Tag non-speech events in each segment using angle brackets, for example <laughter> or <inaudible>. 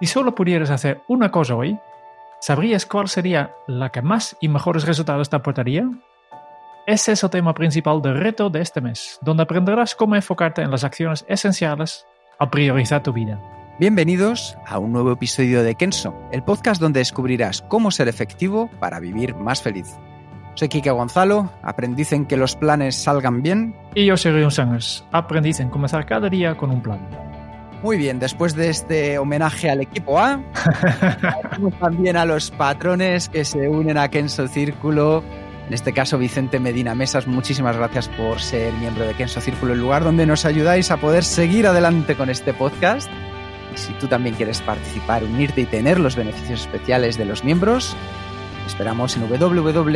Si solo pudieras hacer una cosa hoy, ¿sabrías cuál sería la que más y mejores resultados te aportaría? Ese es el tema principal del reto de este mes, donde aprenderás cómo enfocarte en las acciones esenciales al priorizar tu vida. Bienvenidos a un nuevo episodio de Kenso, el podcast donde descubrirás cómo ser efectivo para vivir más feliz. Soy Kike Gonzalo, aprendiz en que los planes salgan bien. Y yo soy Rion Sangers, aprendiz en comenzar cada día con un plan. Muy bien, después de este homenaje al equipo A, <laughs> también a los patrones que se unen a Kenso Círculo. En este caso, Vicente Medina Mesas, muchísimas gracias por ser miembro de Kenso Círculo, el lugar donde nos ayudáis a poder seguir adelante con este podcast. Y si tú también quieres participar, unirte y tener los beneficios especiales de los miembros, esperamos en www.kenso.es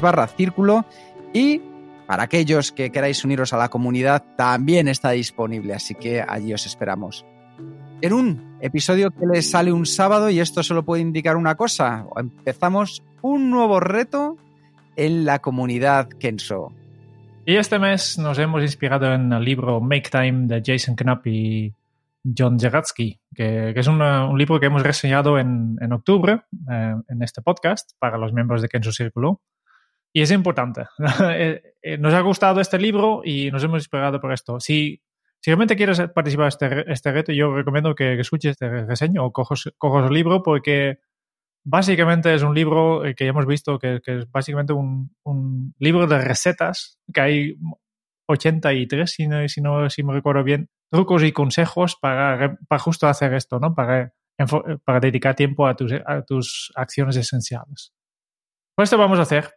barra círculo y para aquellos que queráis uniros a la comunidad, también está disponible, así que allí os esperamos. En un episodio que les sale un sábado, y esto solo puede indicar una cosa, empezamos un nuevo reto en la comunidad Kenso. Y este mes nos hemos inspirado en el libro Make Time de Jason Knapp y John Jeratsky, que, es una, un libro que hemos reseñado en, en octubre eh, en este podcast para los miembros de Kenso Círculo. Y es importante. <laughs> nos ha gustado este libro y nos hemos inspirado por esto. Si, realmente quieres participar en este, este reto, yo recomiendo que, escuches este reseño o cojas, el libro porque básicamente es un libro que ya hemos visto que, que es básicamente un, un, libro de recetas, que hay 83, si no, si no si me recuerdo bien, trucos y consejos para, para justo hacer esto, ¿no? Para, para dedicar tiempo a tus, a tus acciones esenciales. Pues esto vamos a hacer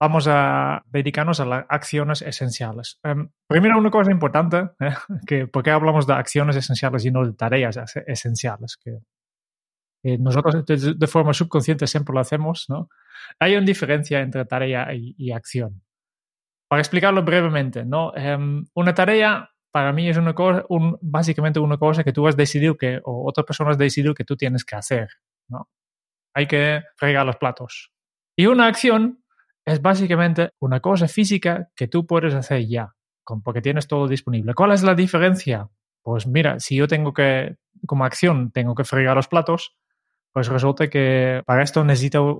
vamos a dedicarnos a las acciones esenciales. Um, primero, una cosa importante, ¿eh? <laughs> que ¿por qué hablamos de acciones esenciales y no de tareas esenciales? Que, eh, nosotros de, de, forma subconsciente siempre lo hacemos, ¿no? Hay una diferencia entre tarea y, y acción. Para explicarlo brevemente, ¿no? Um, una tarea para mí es una cosa, un, básicamente una cosa que tú has decidido que, o otra persona has decidido que tú tienes que hacer, ¿no? Hay que fregar los platos. Y una acción es básicamente una cosa física que tú puedes hacer ya, porque tienes todo disponible. ¿Cuál es la diferencia? Pues mira, si yo tengo que, como acción, tengo que fregar los platos, pues resulta que para esto necesito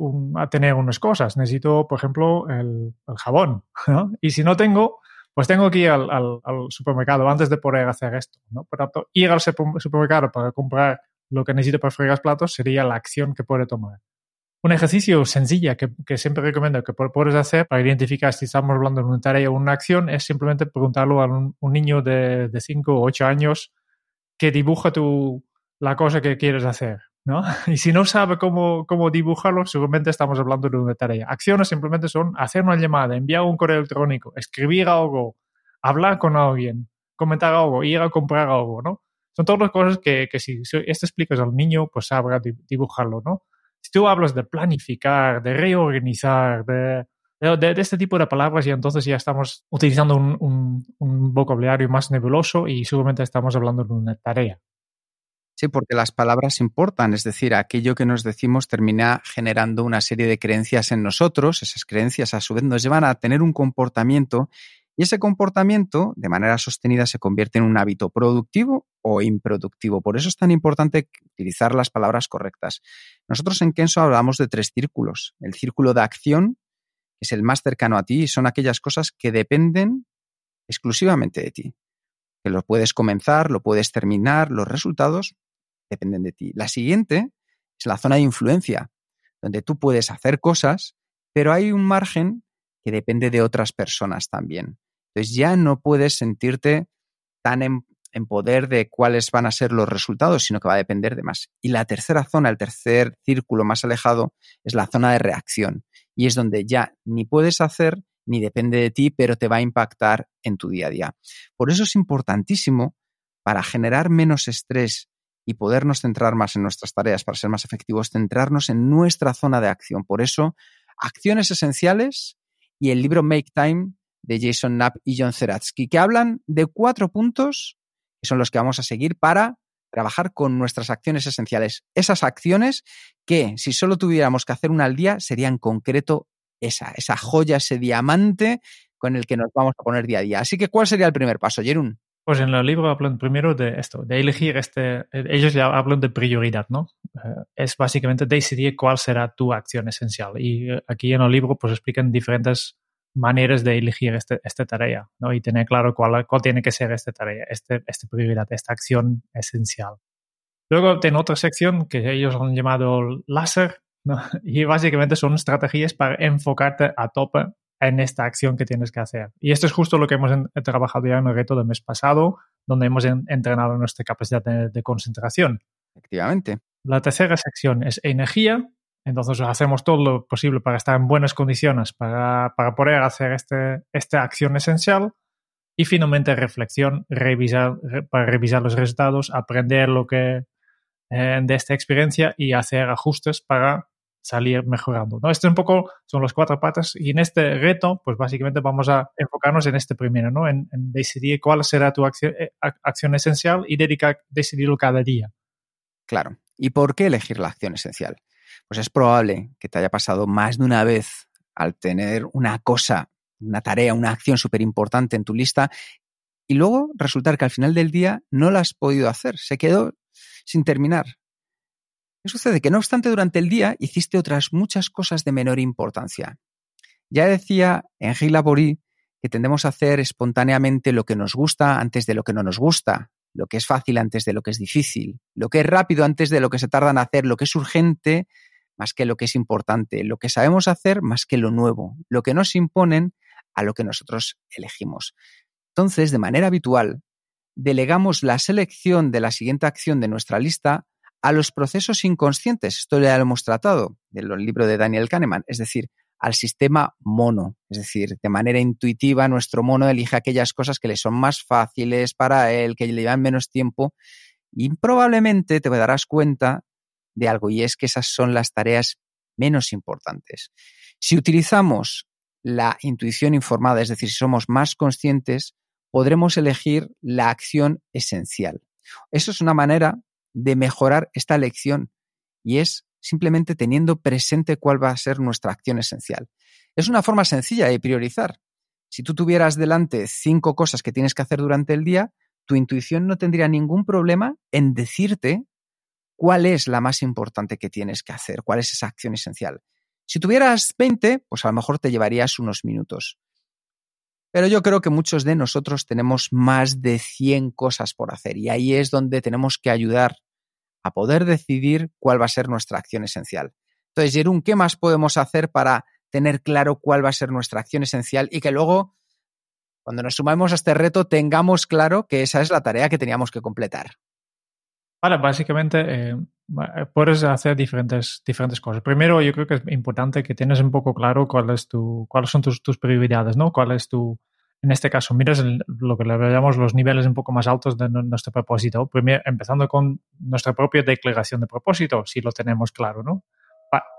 tener unas cosas. Necesito, por ejemplo, el, jabón. <laughs> Y si no tengo, pues tengo que ir al, supermercado antes de poder hacer esto. ¿no? Por tanto, ir al supermercado para comprar lo que necesito para fregar los platos sería la acción que puede tomar. Un ejercicio sencillo que, siempre recomiendo que puedes hacer para identificar si estamos hablando de una tarea o una acción es simplemente preguntarlo a un, niño de 5 o 8 años que dibuja tu, la cosa que quieres hacer. ¿no? <laughs> Y si no sabe cómo, cómo dibujarlo, seguramente estamos hablando de una tarea. Acciones simplemente son hacer una llamada, enviar un correo electrónico, escribir algo, hablar con alguien, comentar algo, ir a comprar algo, ¿no? Son todas las cosas que, que si esto explicas al niño, pues sabrá dibujarlo, ¿no? Si tú hablas de planificar, de reorganizar, de, de, este tipo de palabras, y entonces ya estamos utilizando un, un, un, vocabulario más nebuloso y seguramente estamos hablando de una tarea. Sí, porque las palabras importan, es decir, aquello que nos decimos termina generando una serie de creencias en nosotros, esas creencias a su vez nos llevan a tener un comportamiento y ese comportamiento, de manera sostenida, se convierte en un hábito productivo o improductivo. Por eso es tan importante utilizar las palabras correctas. Nosotros en Kenso hablamos de tres círculos. El círculo de acción, es el más cercano a ti, y son aquellas cosas que dependen exclusivamente de ti. Que lo puedes comenzar, lo puedes terminar, los resultados dependen de ti. La siguiente es la zona de influencia, donde tú puedes hacer cosas, pero hay un margen que depende de otras personas también. Entonces ya no puedes sentirte tan en, en, poder de cuáles van a ser los resultados, sino que va a depender de más. Y la tercera zona, el tercer círculo más alejado, es la zona de reacción. y es donde ya ni puedes hacer ni depende de ti, pero te va a impactar en tu día a día. Por eso es importantísimo para generar menos estrés y podernos centrar más en nuestras tareas, para ser más efectivos, centrarnos en nuestra zona de acción. Por eso, acciones esenciales y el libro Make Time de Jason Knapp y John Zeratsky, que hablan de cuatro puntos que son los que vamos a seguir para trabajar con nuestras acciones esenciales. Esas acciones que, si solo tuviéramos que hacer una al día, serían en concreto esa, esa joya, ese diamante con el que nos vamos a poner día a día. Así que, ¿cuál sería el primer paso, Jerún? Pues en el libro hablan primero de esto, de elegir este, ellos ya hablan de prioridad, ¿no? Eh, es básicamente decidir cuál será tu acción esencial. Y eh, aquí en el libro pues explican diferentes maneras de elegir este, esta tarea, ¿no? Y tener claro cuál, cuál tiene que ser esta tarea, este, esta prioridad, esta acción esencial. Luego tiene otra sección que ellos han llamado láser, ¿no? <laughs> Y básicamente son estrategias para enfocarte a tope en esta acción que tienes que hacer. Y esto es justo lo que hemos trabajado ya en el reto del mes pasado, donde hemos entrenado nuestra capacidad de, concentración. Efectivamente. La tercera sección es energía. Entonces hacemos todo lo posible para estar en buenas condiciones, para, poder hacer este, esta acción esencial. Y finalmente reflexión, revisar, para revisar los resultados, aprender lo que eh, de esta experiencia y hacer ajustes para salir mejorando. ¿no? Este un poco son las cuatro patas y en este reto, pues básicamente vamos a enfocarnos en este primero, ¿no? En, decidir cuál será tu acción, eh, acción esencial y dedicar, decidirlo cada día. Claro. ¿Y por qué elegir la acción esencial? Pues es probable que te haya pasado más de una vez al tener una cosa, una tarea, una acción súper importante en tu lista y luego resultar que al final del día no la has podido hacer, se quedó sin terminar, ¿Qué sucede? Que no obstante durante el día hiciste otras muchas cosas de menor importancia. Ya decía Henri Laborie que tendemos a hacer espontáneamente lo que nos gusta antes de lo que no nos gusta, lo que es fácil antes de lo que es difícil, lo que es rápido antes de lo que se tarda en hacer, lo que es urgente más que lo que es importante, lo que sabemos hacer más que lo nuevo, lo que nos imponen a lo que nosotros elegimos. Entonces, de manera habitual, delegamos la selección de la siguiente acción de nuestra lista a los procesos inconscientes. Esto ya lo hemos tratado del libro de Daniel Kahneman, es decir, al sistema mono. Es decir, de manera intuitiva, nuestro mono elige aquellas cosas que le son más fáciles para él, que le llevan menos tiempo, y probablemente te darás cuenta de algo, y es que esas son las tareas menos importantes. Si utilizamos la intuición informada, es decir, si somos más conscientes, podremos elegir la acción esencial. Eso es una manera de mejorar esta lección y es simplemente teniendo presente cuál va a ser nuestra acción esencial. Es una forma sencilla de priorizar. Si tú tuvieras delante cinco cosas que tienes que hacer durante el día, tu intuición no tendría ningún problema en decirte cuál es la más importante que tienes que hacer, cuál es esa acción esencial. Si tuvieras 20, pues a lo mejor te llevarías unos minutos. Pero yo creo que muchos de nosotros tenemos más de 100 cosas por hacer y ahí es donde tenemos que ayudar a poder decidir cuál va a ser nuestra acción esencial. Entonces, Jerún, ¿qué más podemos hacer para tener claro cuál va a ser nuestra acción esencial y que luego, cuando nos sumamos a este reto, tengamos claro que esa es la tarea que teníamos que completar? Vale, básicamente eh, puedes hacer diferentes, diferentes cosas. Primero, yo creo que es importante que tienes un poco claro cuál es tu, cuáles son tus, tus prioridades, ¿no? Cuál es tu, en este caso, miras lo que le llamamos los niveles un poco más altos de nuestro propósito. Primero, empezando con nuestra propia declaración de propósito, si lo tenemos claro, ¿no?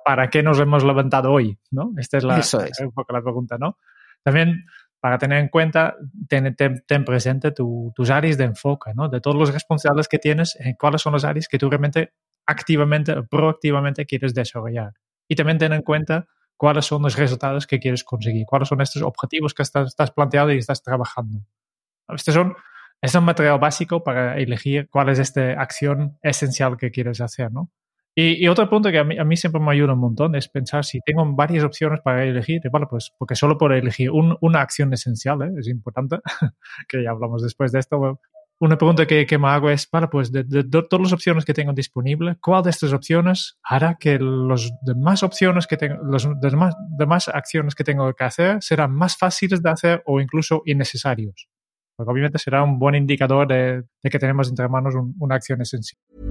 ¿Para qué nos hemos levantado hoy? ¿no? Esta es, la, es. un poco la pregunta, ¿no? También para tener en cuenta, ten, ten, presente tus áreas de enfoque, ¿no? De todos los responsables que tienes, eh, cuáles son las áreas que tú realmente activamente, proactivamente quieres desarrollar. Y también ten en cuenta cuáles son los resultados que quieres conseguir, cuáles son estos objetivos que estás, estás planteando y estás trabajando. Este son, es un material básico para elegir cuál es esta acción esencial que quieres hacer, ¿no? Y, otro punto que a mí, siempre me ayuda un montón es pensar si tengo varias opciones para elegir, bueno, pues porque solo por elegir una acción esencial ¿eh? es importante, <laughs> que ya hablamos después de esto. Una pregunta que, me hago es, para pues de, todas las opciones que tengo disponibles, ¿cuál de estas opciones hará que las demás opciones que tengo, las demás, demás acciones que tengo que hacer serán más fáciles de hacer o incluso innecesarios? Porque obviamente será un buen indicador de, que tenemos entre manos una acción esencial.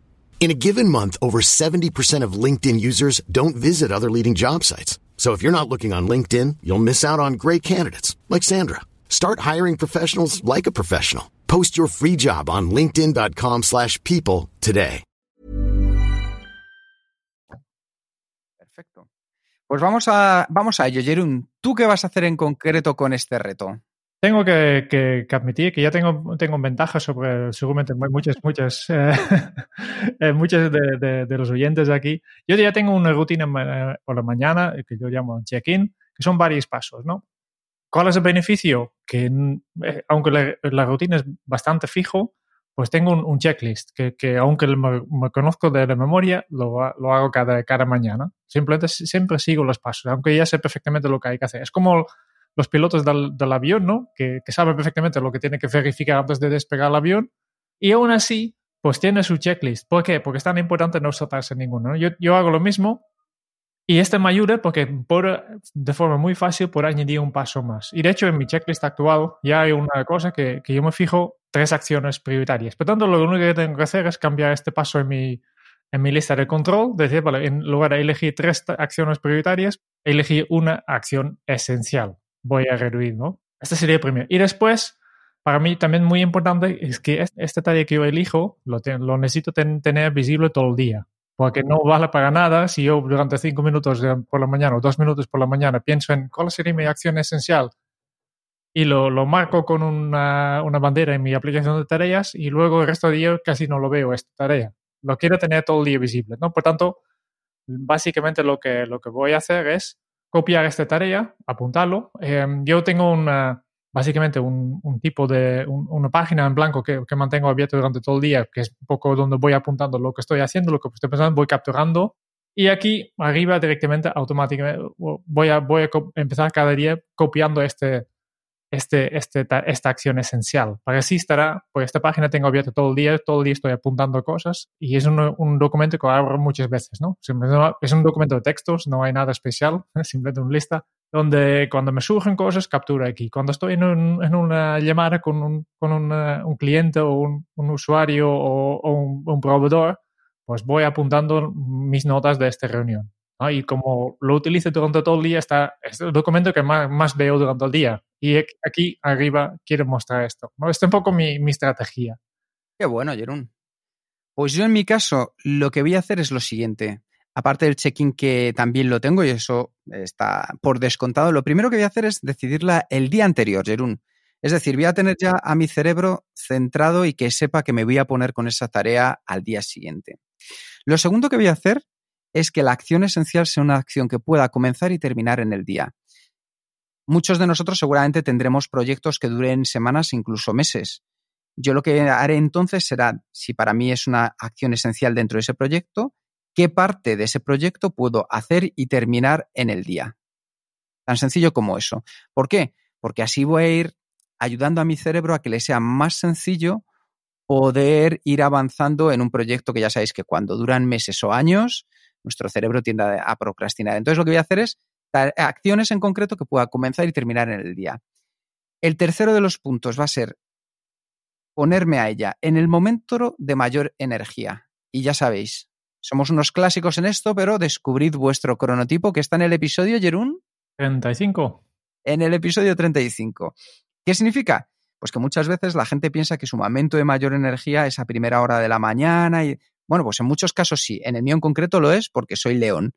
In a given month, over 70% of LinkedIn users don't visit other leading job sites. So if you're not looking on LinkedIn, you'll miss out on great candidates like Sandra. Start hiring professionals like a professional. Post your free job on linkedin.com/people slash people today. Perfecto. Pues vamos a, vamos a ello, Jerún. ¿Tú qué vas a hacer en concreto con este reto? Tengo que, que- que admitir que ya tengo, tengo ventajas sobre seguramente mu- muchas, muchas, <laughs> eh, eh, muchos de, de- de los oyentes de aquí. Yo ya tengo una rutina ma- por la mañana eh, que yo llamo check-in, que son varios pasos, ¿no? ¿Cuál es el beneficio? Que mm, eh, aunque la, la rutina es bastante fijo, pues tengo un, un checklist que, que aunque me, me conozco de la memoria, lo, lo hago cada, cada mañana. Simplemente si- siempre sigo los pasos, aunque ya sé perfectamente lo que hay que hacer. Es como los pilotos del, del avión, ¿no? Que, que saben perfectamente lo que tiene que verificar antes de despegar el avión. Y aún así, pues tiene su checklist. ¿Por qué? Porque es tan importante no saltarse ninguno. ¿no? Yo, yo hago lo mismo y este me ayuda porque por, de forma muy fácil por añadir un paso más. Y de hecho, en mi checklist actual ya hay una cosa que, que yo me fijo tres acciones prioritarias. Por tanto, lo único que tengo que hacer es cambiar este paso en mi, en mi lista de control. Decir, vale, en lugar de elegir tres acciones prioritarias, elegir una acción esencial. Voy a reduir, ¿no? Este sería el primero. Y después, para mí también muy importante es que es- esta tarea que yo elijo lo, lo necesito ten- tener visible todo el día. Porque no vale para nada si yo durante cinco minutos por la mañana o dos minutos por la mañana pienso en cuál sería mi acción esencial y lo, lo marco con una, una bandera en mi aplicación de tareas y luego el resto del día casi no lo veo esta tarea. Lo quiero tener todo el día visible, ¿no? Por tanto, básicamente lo que, lo que voy a hacer es copiar esta tarea, apuntarlo. Eh, yo tengo una, básicamente un, tipo de, un- una página en blanco que, mantengo abierta durante todo el día, que es un poco donde voy apuntando lo que estoy haciendo, lo que estoy pensando, voy capturando. Y aquí arriba directamente, automáticamente, voy a, voy a empezar cada día copiando este, este, este, ta- esta acción esencial. Para así estará, pues esta página tengo abierta todo el día, todo el día estoy apuntando cosas y es un, documento que abro muchas veces, ¿no? Es un documento de textos, no hay nada especial, <laughs> simplemente una lista donde cuando me surgen cosas capturo aquí. Cuando estoy en, un- en una llamada con un, cliente o un, usuario o, un proveedor, pues voy apuntando mis notas de esta reunión. Y como lo utilizo durante todo el día, está, es el documento que más, más veo durante el día. Y aquí arriba quiero mostrar esto. ¿no? Esta es un poco mi, mi estrategia. Qué bueno, Jerún. Pues yo en mi caso lo que voy a hacer es lo siguiente. Aparte del check-in que también lo tengo y eso está por descontado, lo primero que voy a hacer es decidirla el día anterior, Jerún. Es decir, voy a tener ya a mi cerebro centrado y que sepa que me voy a poner con esa tarea al día siguiente. Lo segundo que voy a hacer es que la acción esencial sea una acción que pueda comenzar y terminar en el día. Muchos de nosotros seguramente tendremos proyectos que duren semanas, incluso meses. Yo lo que haré entonces será, si para mí es una acción esencial dentro de ese proyecto, qué parte de ese proyecto puedo hacer y terminar en el día. Tan sencillo como eso. ¿Por qué? Porque así voy a ir ayudando a mi cerebro a que le sea más sencillo poder ir avanzando en un proyecto que ya sabéis que cuando duran meses o años, nuestro cerebro tiende a procrastinar. Entonces lo que voy a hacer es ta- acciones en concreto que pueda comenzar y terminar en el día. El tercero de los puntos va a ser ponerme a ella en el momento de mayor energía. Y ya sabéis, somos unos clásicos en esto, pero descubrid vuestro cronotipo que está en el episodio, Jerún, 35. en el episodio 35. ¿Qué significa? Pues que muchas veces la gente piensa que su momento de mayor energía es a primera hora de la mañana y bueno, pues en muchos casos sí, en el mío en concreto lo es porque soy león.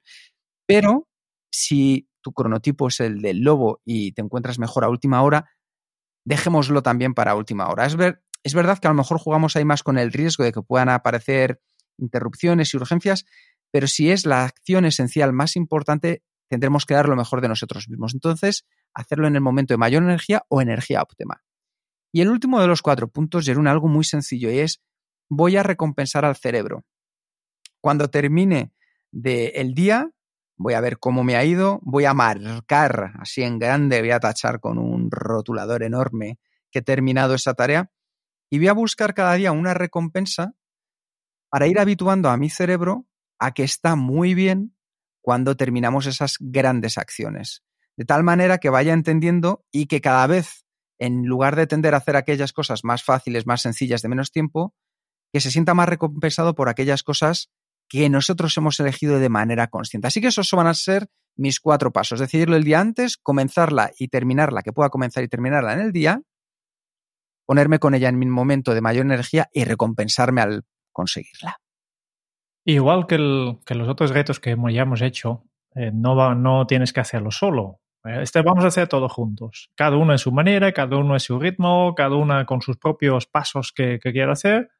Pero si tu cronotipo es el del lobo y te encuentras mejor a última hora, dejémoslo también para última hora. Es ver, Es verdad que a lo mejor jugamos ahí más con el riesgo de que puedan aparecer interrupciones y urgencias, pero si es la acción esencial más importante, tendremos que dar lo mejor de nosotros mismos. Entonces, hacerlo en el momento de mayor energía o energía óptima. Y el último de los cuatro puntos, Jerún, algo muy sencillo y es voy a recompensar al cerebro. Cuando termine del día, voy a ver cómo me ha ido, voy a marcar así en grande, voy a tachar con un rotulador enorme que he terminado esa tarea y voy a buscar cada día una recompensa para ir habituando a mi cerebro a que está muy bien cuando terminamos esas grandes acciones. De tal manera que vaya entendiendo y que cada vez, en lugar de tender a hacer aquellas cosas más fáciles, más sencillas, de menos tiempo, que se sienta más recompensado por aquellas cosas que nosotros hemos elegido de manera consciente. Así que esos van a ser mis cuatro pasos. Decidirlo el día antes, comenzarla y terminarla, que pueda comenzar y terminarla en el día, ponerme con ella en mi momento de mayor energía y recompensarme al conseguirla. Igual que, los otros retos que ya hemos hecho, eh, no, no tienes que hacerlo solo. Eh, este vamos a hacer todos juntos. Cada uno en su manera, cada uno en su ritmo, cada uno con sus propios pasos que, que quiera hacer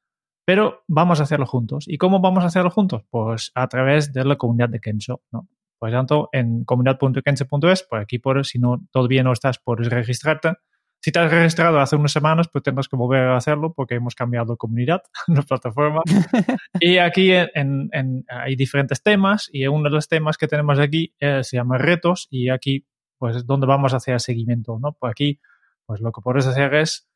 pero vamos a hacerlo juntos. ¿Y cómo vamos a hacerlo juntos? Pues a través de la comunidad de Kenso. ¿no? Por tanto, en comunidad.kenso.es, por aquí, por, si no todavía no estás, puedes registrarte. Si te has registrado hace unas semanas, pues tendrás que volver a hacerlo porque hemos cambiado comunidad, <laughs> la plataforma. <laughs> y aquí hay diferentes temas y uno de los temas que tenemos aquí eh, se llama retos y aquí pues es donde vamos a hacer seguimiento. ¿no? Por aquí, pues lo que puedes hacer es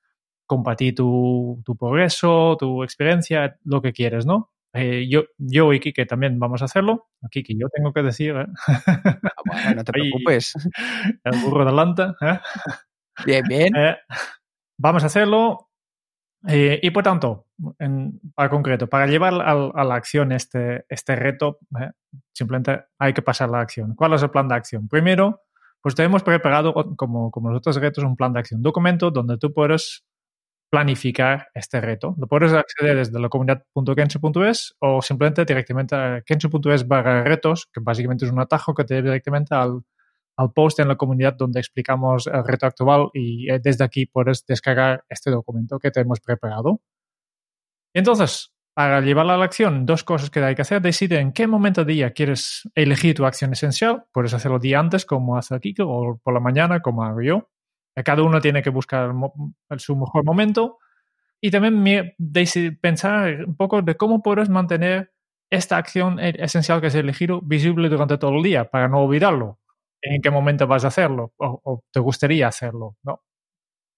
compartir tu, progreso, tu experiencia, lo que quieres, ¿no? Eh, yo, yo y Kike también vamos a hacerlo. Que yo tengo que decir. ¿eh? Ah, no te <laughs> preocupes. <laughs> El burro adelante. ¿eh? Bien, bien. vamos a hacerlo. y por tanto, en, para concreto, para llevar a, la acción este, este reto, simplemente hay que pasar la acción. ¿Cuál es el plan de acción? Primero, pues te hemos preparado, como, como los otros retos, un plan de acción, documento donde tú puedes planificar este reto. Lo puedes acceder desde la comunidad.kencho.es o simplemente directamente a kencho.es barra retos, que básicamente es un atajo que te lleva directamente al, al post en la comunidad donde explicamos el reto actual y eh, desde aquí puedes descargar este documento que te hemos preparado. Entonces, para llevarla a la acción, dos cosas que hay que hacer. Decide en qué momento del día quieres elegir tu acción esencial. Puedes hacerlo día antes, como hace aquí, o por la mañana, como hago yo. Cada uno tiene que buscar su mejor momento y también pensar un poco de cómo puedes mantener esta acción e-, esencial que es elegido visible durante todo el día para no olvidarlo. En qué momento vas a hacerlo o, te gustaría hacerlo, ¿no?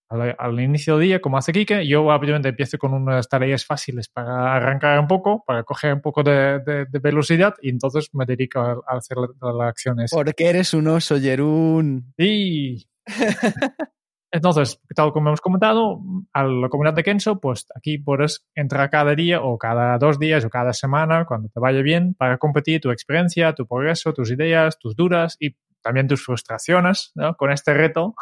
Al, inicio del día, como hace Kike, yo obviamente empiezo con unas tareas fáciles para arrancar un poco, para coger un poco de, velocidad y entonces me dedico a, hacer las acciones. Porque eres un oso, Jerún. Sí, <laughs> entonces, tal como hemos comentado, a la comunidad de Kenso, pues aquí puedes entrar cada día o cada dos días o cada semana, cuando te vaya bien, para competir tu experiencia, tu progreso, tus ideas, tus dudas y también tus frustraciones con este reto.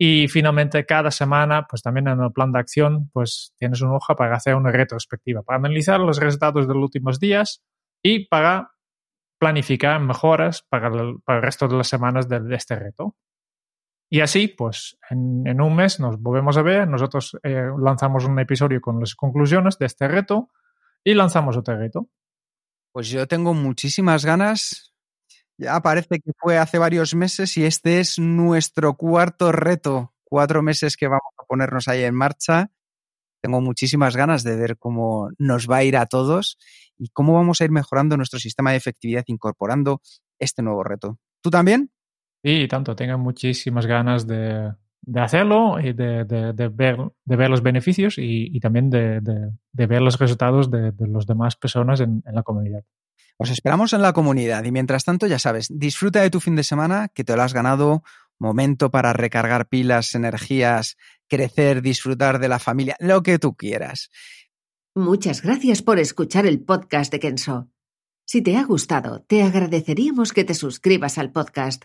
Y finalmente, cada semana, pues también en el plan de acción, pues tienes una hoja para hacer una retrospectiva, para analizar los resultados de los últimos días y para planificar mejoras para el resto de las semanas de este reto. Y así, pues en, un mes nos volvemos a ver, nosotros eh, lanzamos un episodio con las conclusiones de este reto y lanzamos otro reto. Pues yo tengo muchísimas ganas. Ya parece que fue hace varios meses y este es nuestro cuarto reto. Cuatro meses que vamos a ponernos ahí en marcha. Tengo muchísimas ganas de ver cómo nos va a ir a todos y cómo vamos a ir mejorando nuestro sistema de efectividad incorporando este nuevo reto. ¿Tú también? Sí, tanto, tengo muchísimas ganas de, hacerlo y de, ver, de ver los beneficios y, también de, ver los resultados de, las demás personas en, la comunidad. Os esperamos en la comunidad y mientras tanto, ya sabes, disfruta de tu fin de semana, que te lo has ganado, momento para recargar pilas, energías, crecer, disfrutar de la familia, lo que tú quieras. Muchas gracias por escuchar el podcast de Kenso. Si te ha gustado, te agradeceríamos que te suscribas al podcast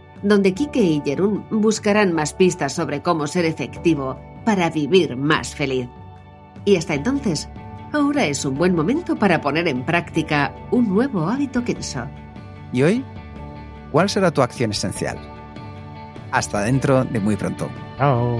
donde Kike y Jerún buscarán más pistas sobre cómo ser efectivo para vivir más feliz. Y hasta entonces, ahora es un buen momento para poner en práctica un nuevo hábito Kenso. ¿Y hoy? ¿Cuál será tu acción esencial? Hasta dentro de muy pronto. Chao.